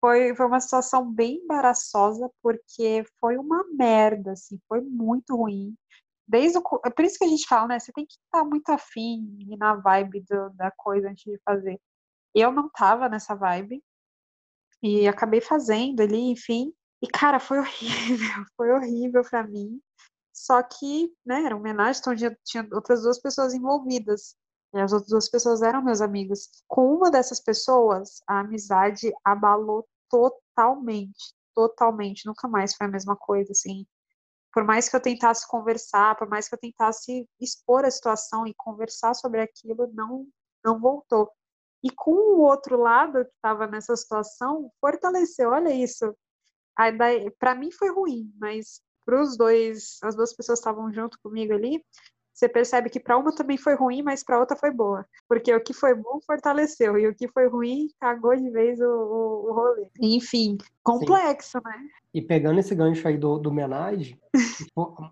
[SPEAKER 1] foi, foi uma situação bem embaraçosa, porque foi uma merda, assim, foi muito ruim desde o, é por isso que a gente fala, né? Você tem que estar muito afim e na vibe do, da coisa antes de fazer. Eu não tava nessa vibe e acabei fazendo ali, enfim. E cara, foi horrível, foi horrível para mim. Só que, né, era uma homenagem, então tinha, tinha outras duas pessoas envolvidas. E as outras duas pessoas eram meus amigos. Com uma dessas pessoas, a amizade abalou totalmente, totalmente. Nunca mais foi a mesma coisa, assim por mais que eu tentasse conversar, por mais que eu tentasse expor a situação e conversar sobre aquilo, não não voltou. E com o outro lado que estava nessa situação, fortaleceu. Olha isso. Para mim foi ruim, mas para os dois, as duas pessoas estavam junto comigo ali, você percebe que para uma também foi ruim, mas para outra foi boa. Porque o que foi bom fortaleceu e o que foi ruim cagou de vez o, o, o rolê. Enfim, complexo, Sim. né?
[SPEAKER 2] E pegando esse gancho aí do, do menage,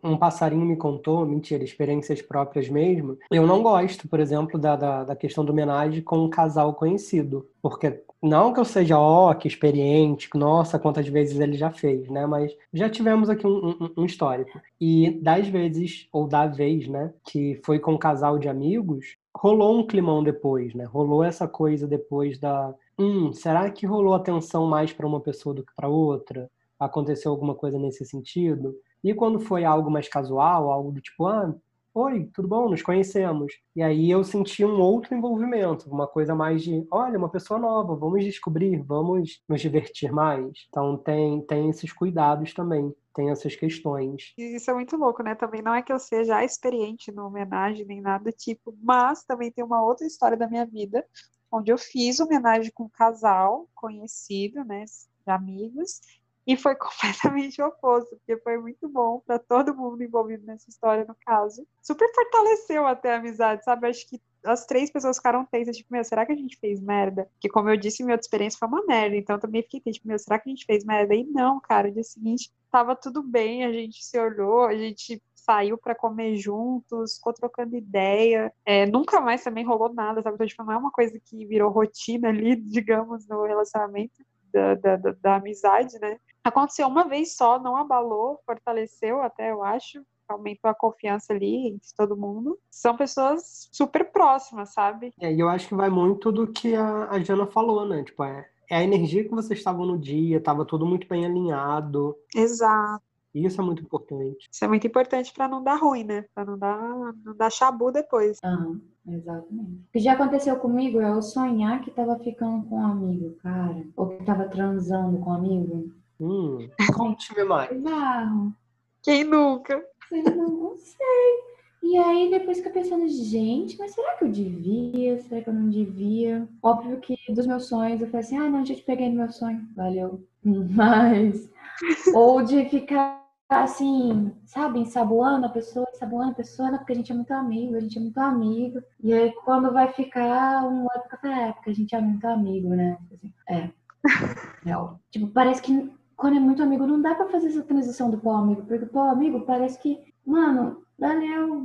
[SPEAKER 2] um passarinho me contou, mentira, experiências próprias mesmo. Eu não gosto, por exemplo, da, da, da questão do menage com um casal conhecido. Porque não que eu seja, ó, oh, que experiente, nossa, quantas vezes ele já fez, né? Mas já tivemos aqui um, um, um, histórico. E das vezes, ou da vez, né, que foi com um casal de amigos, rolou um climão depois, né? Rolou essa coisa depois da. Hum, será que rolou atenção mais para uma pessoa do que para outra? aconteceu alguma coisa nesse sentido. E quando foi algo mais casual, algo do tipo, ah, oi, tudo bom, nos conhecemos. E aí eu senti um outro envolvimento, uma coisa mais de, olha, uma pessoa nova, vamos descobrir, vamos nos divertir mais. Então tem, tem esses cuidados também. Tem essas questões.
[SPEAKER 1] Isso é muito louco, né? Também não é que eu seja experiente no homenagem nem nada do tipo, mas também tem uma outra história da minha vida, onde eu fiz homenagem com um casal conhecido, né? De amigos, e foi completamente oposto, porque foi muito bom para todo mundo envolvido nessa história, no caso. Super fortaleceu até a amizade, sabe? Acho que as três pessoas ficaram tensas, tipo, meu, será que a gente fez merda? Que como eu disse, minha experiência foi uma merda, então também fiquei tipo, meu, será que a gente fez merda? E não, cara, no dia seguinte tava tudo bem, a gente se olhou, a gente saiu para comer juntos, ficou trocando ideia. É, nunca mais também rolou nada, sabe? Então, tipo, não é uma coisa que virou rotina ali, digamos, no relacionamento da, da, da amizade, né? Aconteceu uma vez só, não abalou, fortaleceu até, eu acho, aumentou a confiança ali entre todo mundo. São pessoas super próximas, sabe?
[SPEAKER 2] É, e eu acho que vai muito do que a, a Jana falou, né? Tipo, é, é a energia que vocês estavam no dia, estava tudo muito bem alinhado.
[SPEAKER 1] Exato.
[SPEAKER 2] Isso é muito importante.
[SPEAKER 1] Isso é muito importante para não dar ruim, né? Para não dar, não dar chabu depois.
[SPEAKER 3] Uhum, exatamente. O que já aconteceu comigo é eu sonhar que tava ficando com um amigo, cara. Ou que tava transando com um amigo.
[SPEAKER 2] Conte-me mais.
[SPEAKER 3] Bizarro.
[SPEAKER 1] Quem nunca?
[SPEAKER 3] Eu não sei. E aí depois fica pensando, gente, mas será que eu devia? Será que eu não devia? Óbvio que dos meus sonhos eu falei assim, ah, não, já te peguei no meu sonho. Valeu. Mas. Ou de ficar assim, sabe, ensaboando a pessoa, ensaboando a pessoa, porque a gente é muito amigo, a gente é muito amigo. E aí quando vai ficar um época da época, a gente é muito amigo, né? Assim, é. Real. Tipo, parece que quando é muito amigo, não dá pra fazer essa transição do pau amigo, porque pau amigo parece que, mano, valeu,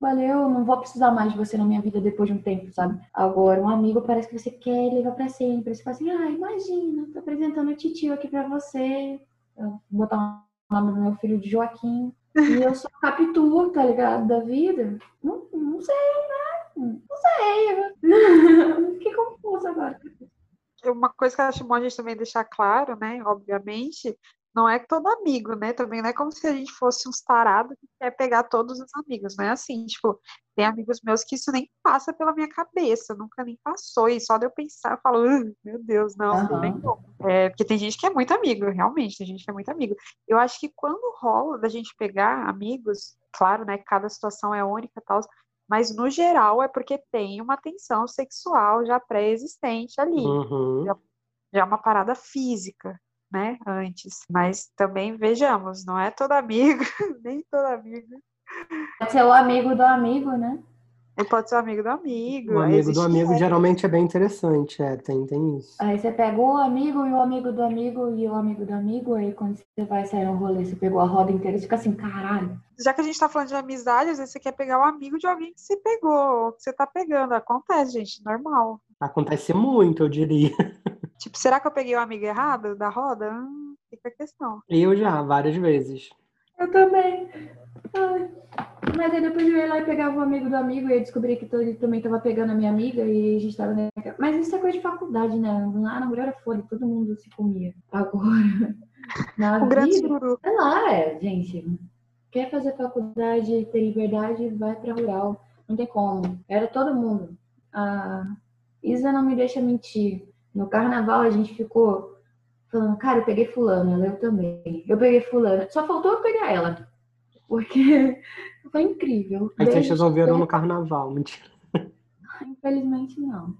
[SPEAKER 3] valeu, não vou precisar mais de você na minha vida depois de um tempo, sabe? Agora, um amigo parece que você quer levar pra sempre. Você fala assim, ah, imagina, tô apresentando o titio aqui pra você. Vou botar o nome do meu filho de Joaquim. E eu sou Capitu, tá ligado? Da vida. Não, não sei, né? Não sei. Fiquei confusa agora
[SPEAKER 1] uma coisa que eu acho bom a gente também deixar claro, né, obviamente, não é todo amigo, né, também não é como se a gente fosse uns tarados que quer pegar todos os amigos, não é assim, tipo, tem amigos meus que isso nem passa pela minha cabeça, nunca nem passou, e só de eu pensar, eu falo, meu Deus, não, uhum. como. É, porque tem gente que é muito amigo, realmente, tem gente que é muito amigo. Eu acho que quando rola da gente pegar amigos, claro, né, cada situação é única e tal, mas no geral é porque tem uma tensão sexual já pré-existente ali.
[SPEAKER 2] Uhum.
[SPEAKER 1] Já, já é uma parada física, né, antes. Mas também vejamos, não é todo amigo, nem todo amigo
[SPEAKER 3] Pode ser o amigo do amigo, né?
[SPEAKER 1] Ele pode ser o amigo do amigo.
[SPEAKER 2] O amigo do amigo geralmente é bem interessante, é, tem, tem isso.
[SPEAKER 3] Aí você pega o amigo e o amigo do amigo e o amigo do amigo, aí quando você vai sair no rolê, você pegou a roda inteira, você fica assim, caralho.
[SPEAKER 1] Já que a gente tá falando de amizade, às vezes você quer pegar o amigo de alguém que você pegou, ou que você tá pegando. Acontece, gente, normal.
[SPEAKER 2] Acontece muito, eu diria.
[SPEAKER 1] Tipo, será que eu peguei o amigo errado da roda? Hum, fica a questão.
[SPEAKER 2] Eu já, várias vezes.
[SPEAKER 3] Eu também. Ai. Mas aí depois eu ia lá e pegava o amigo do amigo e eu descobri que ele também tava pegando a minha amiga e a gente tava. na- Mas isso é coisa de faculdade, né? Lá na mulher era foda, todo mundo se comia. Agora, na
[SPEAKER 1] Um grande
[SPEAKER 3] vida,
[SPEAKER 1] sururu.
[SPEAKER 3] sei lá, é, gente. Quer fazer faculdade, ter liberdade, vai pra rural. Não tem como. Era todo mundo. A Isa não me deixa mentir. No carnaval a gente ficou falando, cara, eu peguei fulano, ela eu também. Eu peguei fulano. Só faltou eu pegar ela. Porque foi incrível.
[SPEAKER 2] Aí vocês resolveram no carnaval, mentira.
[SPEAKER 3] Infelizmente não.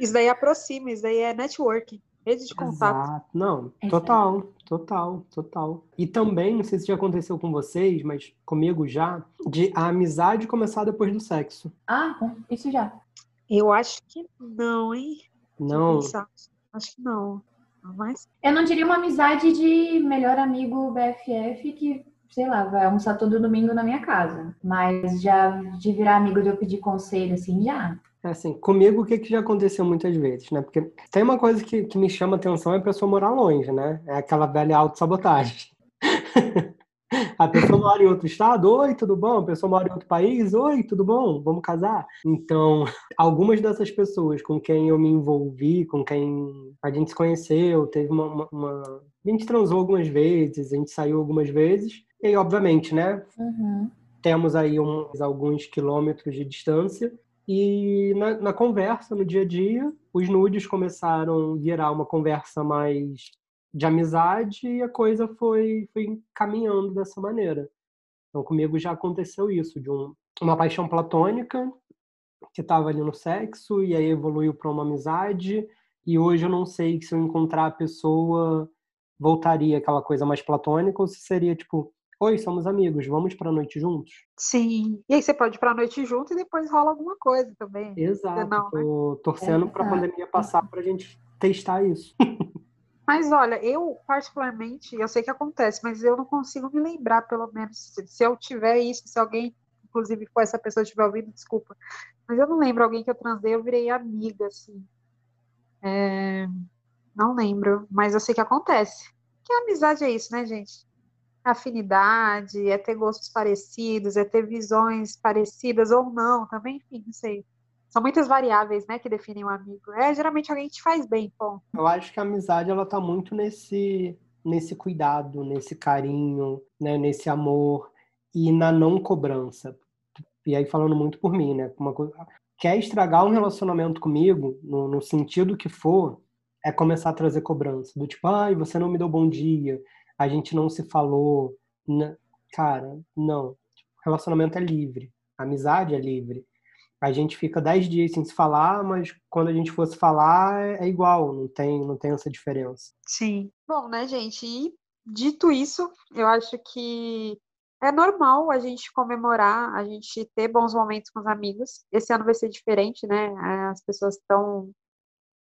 [SPEAKER 1] Isso daí aproxima, isso daí é networking. Rede de contato.
[SPEAKER 2] Exato. Não, total, total, total. E também, não sei se já aconteceu com vocês, mas comigo já, de a amizade começar depois do sexo.
[SPEAKER 3] Ah, isso já.
[SPEAKER 1] Eu acho que não, hein?
[SPEAKER 2] Não.
[SPEAKER 1] Acho que não. Mas
[SPEAKER 3] Eu não diria uma amizade de melhor amigo BFF que, sei lá, vai almoçar todo domingo na minha casa. Mas já de virar amigo de eu pedir conselho, assim, já.
[SPEAKER 2] é assim, comigo o que, que já aconteceu muitas vezes, né? Porque tem uma coisa que, que me chama atenção é a pessoa morar longe, né? É aquela velha autossabotagem. A pessoa mora em outro estado, oi, tudo bom? A pessoa mora em outro país, oi, tudo bom? Vamos casar? Então, algumas dessas pessoas com quem eu me envolvi, com quem a gente se conheceu, teve uma, uma- uma- A gente transou algumas vezes, a gente saiu algumas vezes, e obviamente, né?
[SPEAKER 3] Uhum.
[SPEAKER 2] Temos aí uns, alguns quilômetros de distância, e na, na conversa, no dia a dia, os nudes começaram a virar uma conversa mais de amizade e a coisa foi, foi caminhando dessa maneira. Então, comigo já aconteceu isso, de um, uma paixão platônica que estava ali no sexo e aí evoluiu para uma amizade e hoje eu não sei se eu encontrar a pessoa voltaria aquela coisa mais platônica ou se seria tipo, oi, somos amigos, vamos para a noite juntos?
[SPEAKER 1] sim. E aí você pode ir pra noite junto e depois rola alguma coisa também.
[SPEAKER 2] Exato,
[SPEAKER 1] Não, né?
[SPEAKER 2] torcendo para a pandemia passar para a gente testar isso.
[SPEAKER 1] Mas olha, eu particularmente, eu sei que acontece, mas eu não consigo me lembrar, pelo menos, se, se eu tiver isso, se alguém, inclusive, for essa pessoa estiver ouvindo, desculpa. Mas eu não lembro alguém que eu transei, eu virei amiga, assim. É, não lembro, mas eu sei que acontece. Que amizade é isso, né, gente? Afinidade, é ter gostos parecidos, é ter visões parecidas ou não, também, enfim, não sei. São muitas variáveis, né, que definem um amigo. É geralmente alguém que te faz bem, ponto.
[SPEAKER 2] Eu acho que a amizade ela tá muito nesse nesse cuidado, nesse carinho, né, nesse amor e na não cobrança. E aí falando muito por mim, né? Uma coisa, quer estragar um relacionamento comigo, no, no sentido que for, é começar a trazer cobrança, do tipo, ai, você não me deu bom dia, a gente não se falou. N- Cara, não. Relacionamento é livre, amizade é livre. A gente fica dez dias sem se falar, mas quando a gente fosse falar é é igual, não tem, não tem essa diferença.
[SPEAKER 1] Sim. Bom, né, gente? E dito isso, eu acho que é normal a gente comemorar, a gente ter bons momentos com os amigos. Esse ano vai ser diferente, né? Eh, As pessoas estão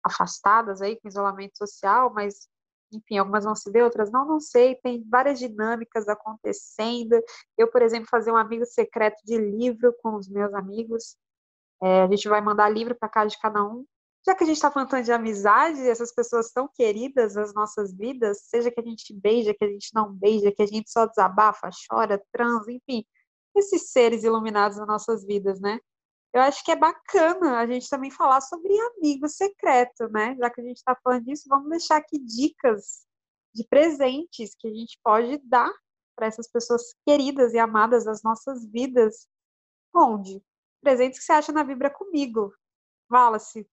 [SPEAKER 1] afastadas aí com isolamento social, mas enfim, algumas vão se ver, outras não, não sei. Tem várias dinâmicas acontecendo. Eu, por exemplo, fazer um amigo secreto de livro com os meus amigos. Eh, a gente vai mandar livro para casa de cada um. Já que a gente está falando tanto de amizade, essas pessoas tão queridas nas nossas vidas, seja que a gente beija, que a gente não beija, que a gente só desabafa, chora, transa, enfim, esses seres iluminados nas nossas vidas, né? Eu acho que é bacana a gente também falar sobre amigo secreto, né? Já que a gente está falando disso, vamos deixar aqui dicas de presentes que a gente pode dar para essas pessoas queridas e amadas das nossas vidas. Onde? Presentes que você acha na Vibra comigo. Wallace,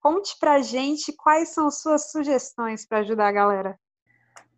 [SPEAKER 1] conte pra gente quais são suas sugestões para ajudar a galera.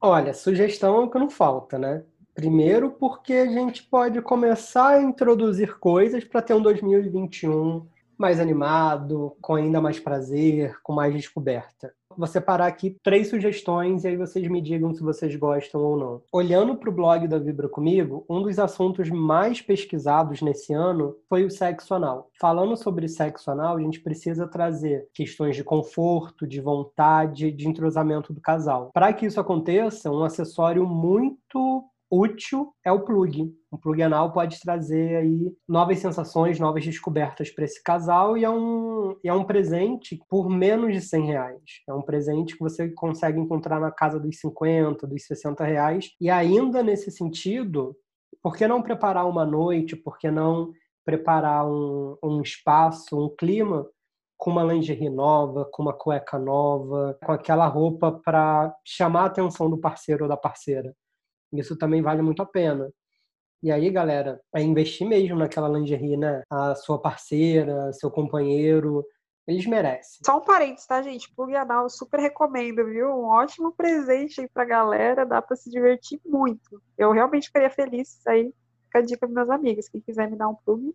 [SPEAKER 2] Olha, sugestão é o que não falta, né? Primeiro, porque a gente pode começar a introduzir coisas para ter um 2021 mais animado, com ainda mais prazer, com mais descoberta. Vou separar aqui três sugestões e aí vocês me digam se vocês gostam ou não. Olhando para o blog da Vibra Comigo, um dos assuntos mais pesquisados nesse ano foi o sexo anal. Falando sobre sexo anal, a gente precisa trazer questões de conforto, de vontade, de entrosamento do casal. Para que isso aconteça, um acessório muito útil é o plug. O plug anal pode trazer aí novas sensações, novas descobertas para esse casal e é um, é um presente por menos de 100 reais. É um presente que você consegue encontrar na casa dos 50, dos 60 reais. E ainda nesse sentido, por que não preparar uma noite? Por que não preparar um, um espaço, um clima com uma lingerie nova, com uma cueca nova, com aquela roupa para chamar a atenção do parceiro ou da parceira. Isso também vale muito a pena. E aí, galera, é investir mesmo naquela lingerie, né? A sua parceira, seu companheiro, eles merecem.
[SPEAKER 1] Só um parênteses, tá, gente? Plug anal, super recomendo, viu? Um ótimo presente aí pra galera, dá pra se divertir muito. Eu realmente ficaria feliz aí. Fica a dica pros meus amigos. Quem quiser me dar um plug,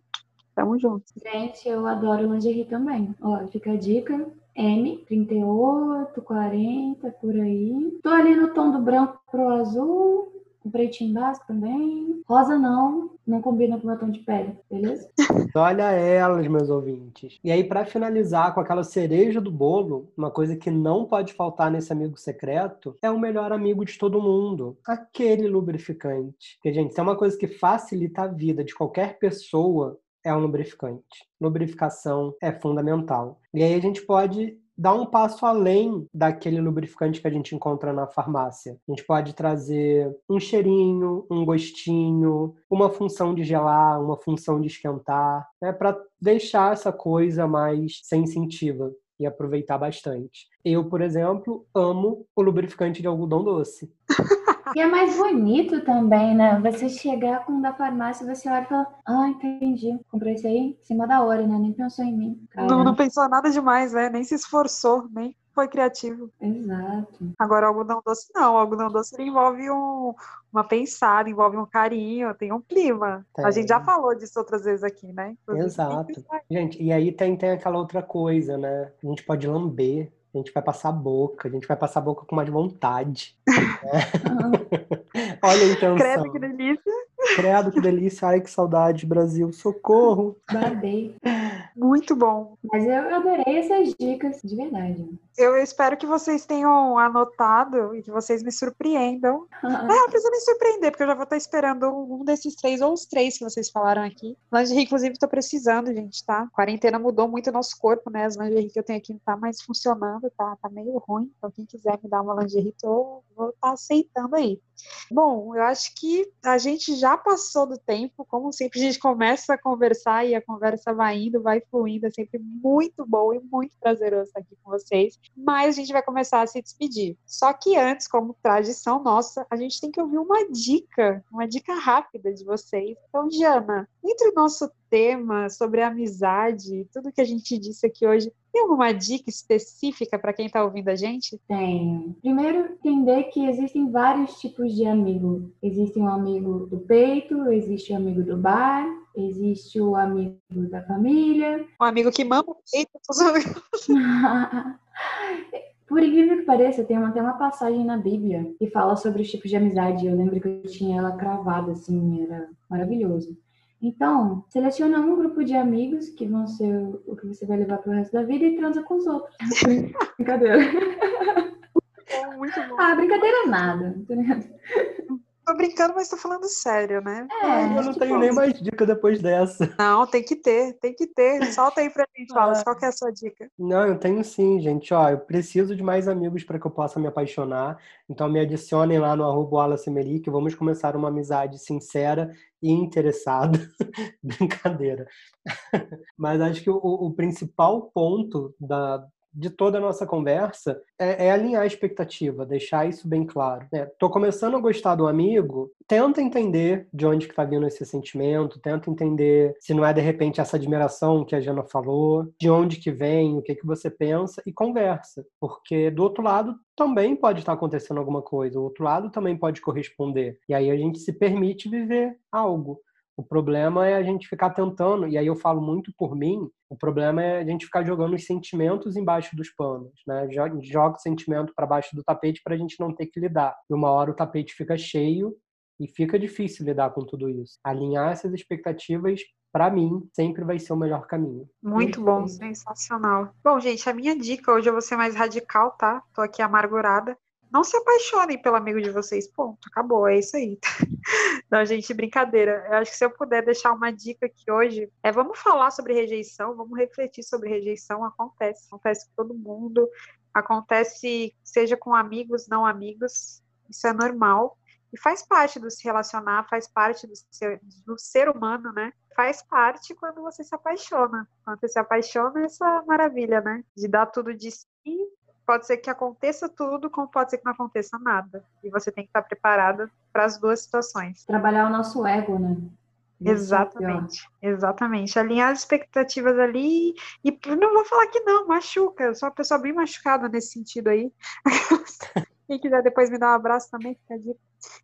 [SPEAKER 1] tamo junto.
[SPEAKER 3] Gente, eu adoro lingerie também. Ó, fica a dica. M, 38, 40, por aí. Tô ali no tom do branco pro azul, um pretinho básico também. Rosa não, não combina com o meu tom de pele, beleza?
[SPEAKER 2] Olha elas, meus ouvintes. E aí, para finalizar com aquela cereja do bolo, uma coisa que não pode faltar nesse amigo secreto é o melhor amigo de todo mundo, aquele lubrificante. Porque, gente, se é uma coisa que facilita a vida de qualquer pessoa, é um lubrificante. Lubrificação é fundamental. E aí a gente pode dar um passo além daquele lubrificante que a gente encontra na farmácia. A gente pode trazer um cheirinho, um gostinho, uma função de gelar, uma função de esquentar, né, para deixar essa coisa mais sensitiva e aproveitar bastante. Eu, por exemplo, amo o lubrificante de algodão doce.
[SPEAKER 3] E é mais bonito também, né? Você chegar com da farmácia, você olha e fala, ah, entendi. Comprei esse aí em cima da hora, né? Nem pensou em mim.
[SPEAKER 1] Não, não, pensou nada demais, né? Nem se esforçou, nem foi criativo.
[SPEAKER 3] Exato.
[SPEAKER 1] Agora, o algodão doce não. O algodão doce envolve um, uma pensada, envolve um carinho, tem um clima. Tem. A gente já falou disso outras vezes aqui, né?
[SPEAKER 2] Inclusive, Exato. Gente, e aí tem, tem aquela outra coisa, né? A gente pode lamber a gente vai passar a boca, a gente vai passar a boca com mais vontade. Né? Olha a intenção.
[SPEAKER 1] Credo, que delícia.
[SPEAKER 2] Credo, que delícia. Ai, que saudade, Brasil. Socorro.
[SPEAKER 3] Babei.
[SPEAKER 1] Muito bom.
[SPEAKER 3] Mas eu adorei essas dicas, de verdade.
[SPEAKER 1] Eu espero que vocês tenham anotado e que vocês me surpreendam. é, eu preciso me surpreender, porque eu já vou estar esperando um desses três ou os três que vocês falaram aqui. Lingerie, inclusive, estou precisando, gente, tá? Quarentena mudou muito o nosso corpo, né? As lingerie que eu tenho aqui não tá mais funcionando, tá, tá meio ruim. Então, quem quiser me dar uma lingerie, tô, vou estar tá aceitando aí. Bom, eu acho que a gente já passou do tempo, como sempre a gente começa a conversar e a conversa vai indo, vai fluindo, é sempre muito bom e muito prazeroso estar aqui com vocês, mas a gente vai começar a se despedir. Só que antes, como tradição nossa, a gente tem que ouvir uma dica, uma dica rápida de vocês. Então, Diana, entre o nosso tema sobre amizade, tudo que a gente disse aqui hoje, tem alguma dica específica para quem está ouvindo a gente?
[SPEAKER 3] Tem. Primeiro, entender que existem vários tipos de amigo. Existe um amigo do peito, existe o um amigo do bar, existe o amigo da família.
[SPEAKER 1] Um amigo que mama o peito.
[SPEAKER 3] Por incrível que pareça, tem até uma passagem na Bíblia que fala sobre os tipos de amizade. Eu lembro que eu tinha ela cravada, assim, era maravilhoso. Então, seleciona um grupo de amigos que vão ser o que você vai levar para o resto da vida e transa com os outros. brincadeira.
[SPEAKER 1] muito bom.
[SPEAKER 3] Ah, brincadeira nada.
[SPEAKER 1] Tô brincando, mas tô falando sério, né?
[SPEAKER 3] É,
[SPEAKER 2] eu não tenho nem mais dica depois dessa.
[SPEAKER 1] Não, tem que ter, tem que ter. Solta aí pra gente, fala, ah. qual que é a sua dica?
[SPEAKER 2] Não, eu tenho sim, gente. Ó, eu preciso de mais amigos para que eu possa me apaixonar. Então me adicionem lá no arroba que vamos começar uma amizade sincera e interessada. Brincadeira. Mas acho que o, o principal ponto da, de toda a nossa conversa é, é, alinhar a expectativa, deixar isso bem claro. Né? Tô começando a gostar do amigo, tenta entender de onde que tá vindo esse sentimento, tenta entender se não é de repente essa admiração que a Jana falou, de onde que vem, o que que você pensa e conversa, porque do outro lado também pode estar acontecendo alguma coisa, o outro lado também pode corresponder. E aí a gente se permite viver algo O problema é a gente ficar tentando, e aí eu falo muito por mim, o problema é a gente ficar jogando os sentimentos embaixo dos panos, né? Joga o sentimento para baixo do tapete para a gente não ter que lidar. E uma hora o tapete fica cheio e fica difícil lidar com tudo isso. Alinhar essas expectativas para mim, sempre vai ser o melhor caminho.
[SPEAKER 1] Muito bom, sensacional. Bom, gente, a minha dica hoje eu vou ser mais radical, tá? Tô aqui amargurada. Não se apaixonem pelo amigo de vocês. Ponto, acabou, é isso aí. Não, gente, brincadeira. Eu acho que se eu puder deixar uma dica aqui hoje, é vamos falar sobre rejeição, vamos refletir sobre rejeição. Acontece, acontece com todo mundo, acontece seja com amigos, não amigos, isso é normal. E faz parte do se relacionar, faz parte do ser, do ser humano, né? Faz parte quando você se apaixona. Quando você se apaixona, é essa maravilha, né? De dar tudo de si pode ser que aconteça tudo, como pode ser que não aconteça nada. E você tem que estar preparada para as duas situações.
[SPEAKER 3] Trabalhar o nosso ego, né?
[SPEAKER 1] É exatamente, exatamente. Alinhar as expectativas ali e não vou falar que não, machuca. Eu sou uma pessoa bem machucada nesse sentido aí. Quem quiser depois me dar um abraço também, fica de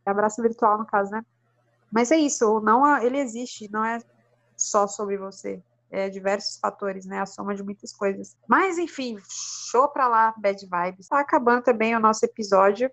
[SPEAKER 1] abraço virtual no caso, né? Mas é isso, não ele existe, não é só sobre você é, diversos fatores, né? A soma de muitas coisas. Mas, enfim, show pra lá, bad vibes. Tá acabando também o nosso episódio.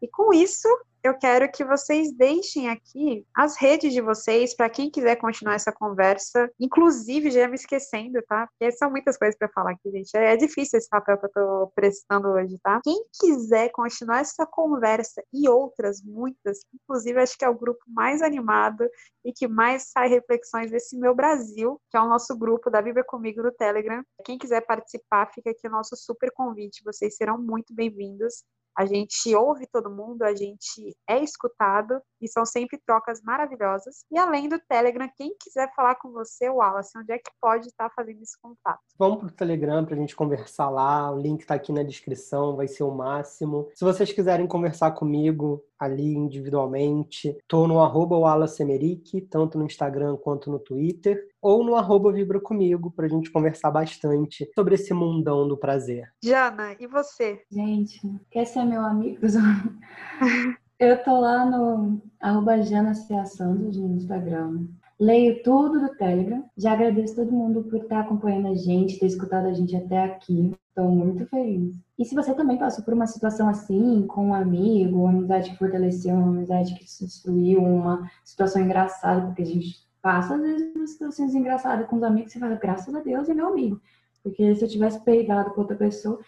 [SPEAKER 1] E com isso, eu quero que vocês deixem aqui as redes de vocês para quem quiser continuar essa conversa. Inclusive, já me esquecendo, tá? Porque são muitas coisas para falar aqui, gente. É difícil esse papel que eu tô prestando hoje, tá? Quem quiser continuar essa conversa e outras, muitas, inclusive acho que é o grupo mais animado e que mais sai reflexões desse meu Brasil, que é o nosso grupo da Bíblia Comigo no Telegram. Quem quiser participar, fica aqui o nosso super convite. Vocês serão muito bem-vindos a gente ouve todo mundo, a gente é escutado e são sempre trocas maravilhosas. E além do Telegram, quem quiser falar com você, Wallace, onde é que pode estar fazendo esse contato?
[SPEAKER 2] Vamos para o Telegram para a gente conversar lá, o link está aqui na descrição, vai ser o máximo. Se vocês quiserem conversar comigo ali individualmente, estou no arroba Wallace Emerick, tanto no Instagram quanto no Twitter ou no arroba Vibra Comigo, para a gente conversar bastante sobre esse mundão do prazer.
[SPEAKER 1] Jana, e você?
[SPEAKER 3] Gente, quer ser meu amigo? Eu tô lá no arroba Jana Santos no Instagram. Leio tudo do Telegram. Já agradeço todo mundo por estar acompanhando a gente, ter escutado a gente até aqui. Estou muito feliz. E se você também passou por uma situação assim, com um amigo, uma amizade que fortaleceu, uma amizade que se destruiu, uma situação engraçada, porque a gente passa, às vezes, uma situações engraçadas com os amigos, você fala, graças a Deus é meu amigo. Porque se eu tivesse peidado com outra pessoa.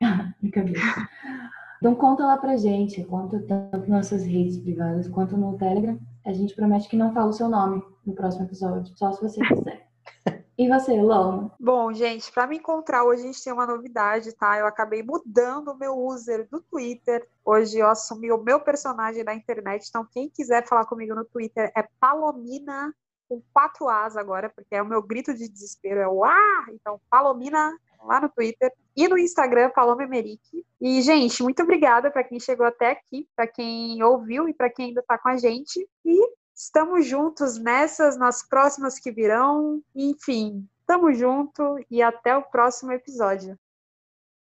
[SPEAKER 3] Brincadeira. Então conta lá pra gente, conta tanto nas nossas redes privadas quanto no Telegram. A gente promete que não fala o seu nome no próximo episódio, só se você quiser. E você, Loma?
[SPEAKER 1] Bom, gente, para me encontrar hoje a gente tem uma novidade, tá? Eu acabei mudando o meu user do Twitter. Hoje eu assumi o meu personagem da internet. Então, quem quiser falar comigo no Twitter é Palomina com quatro As agora, porque é o meu grito de desespero, é o Ah! Então, Palomina lá no Twitter e no Instagram, Paloma Emerick. E, gente, muito obrigada para quem chegou até aqui, para quem ouviu e para quem ainda está com a gente. E estamos juntos nessas, nas próximas que virão. Enfim, tamo junto e até o próximo episódio.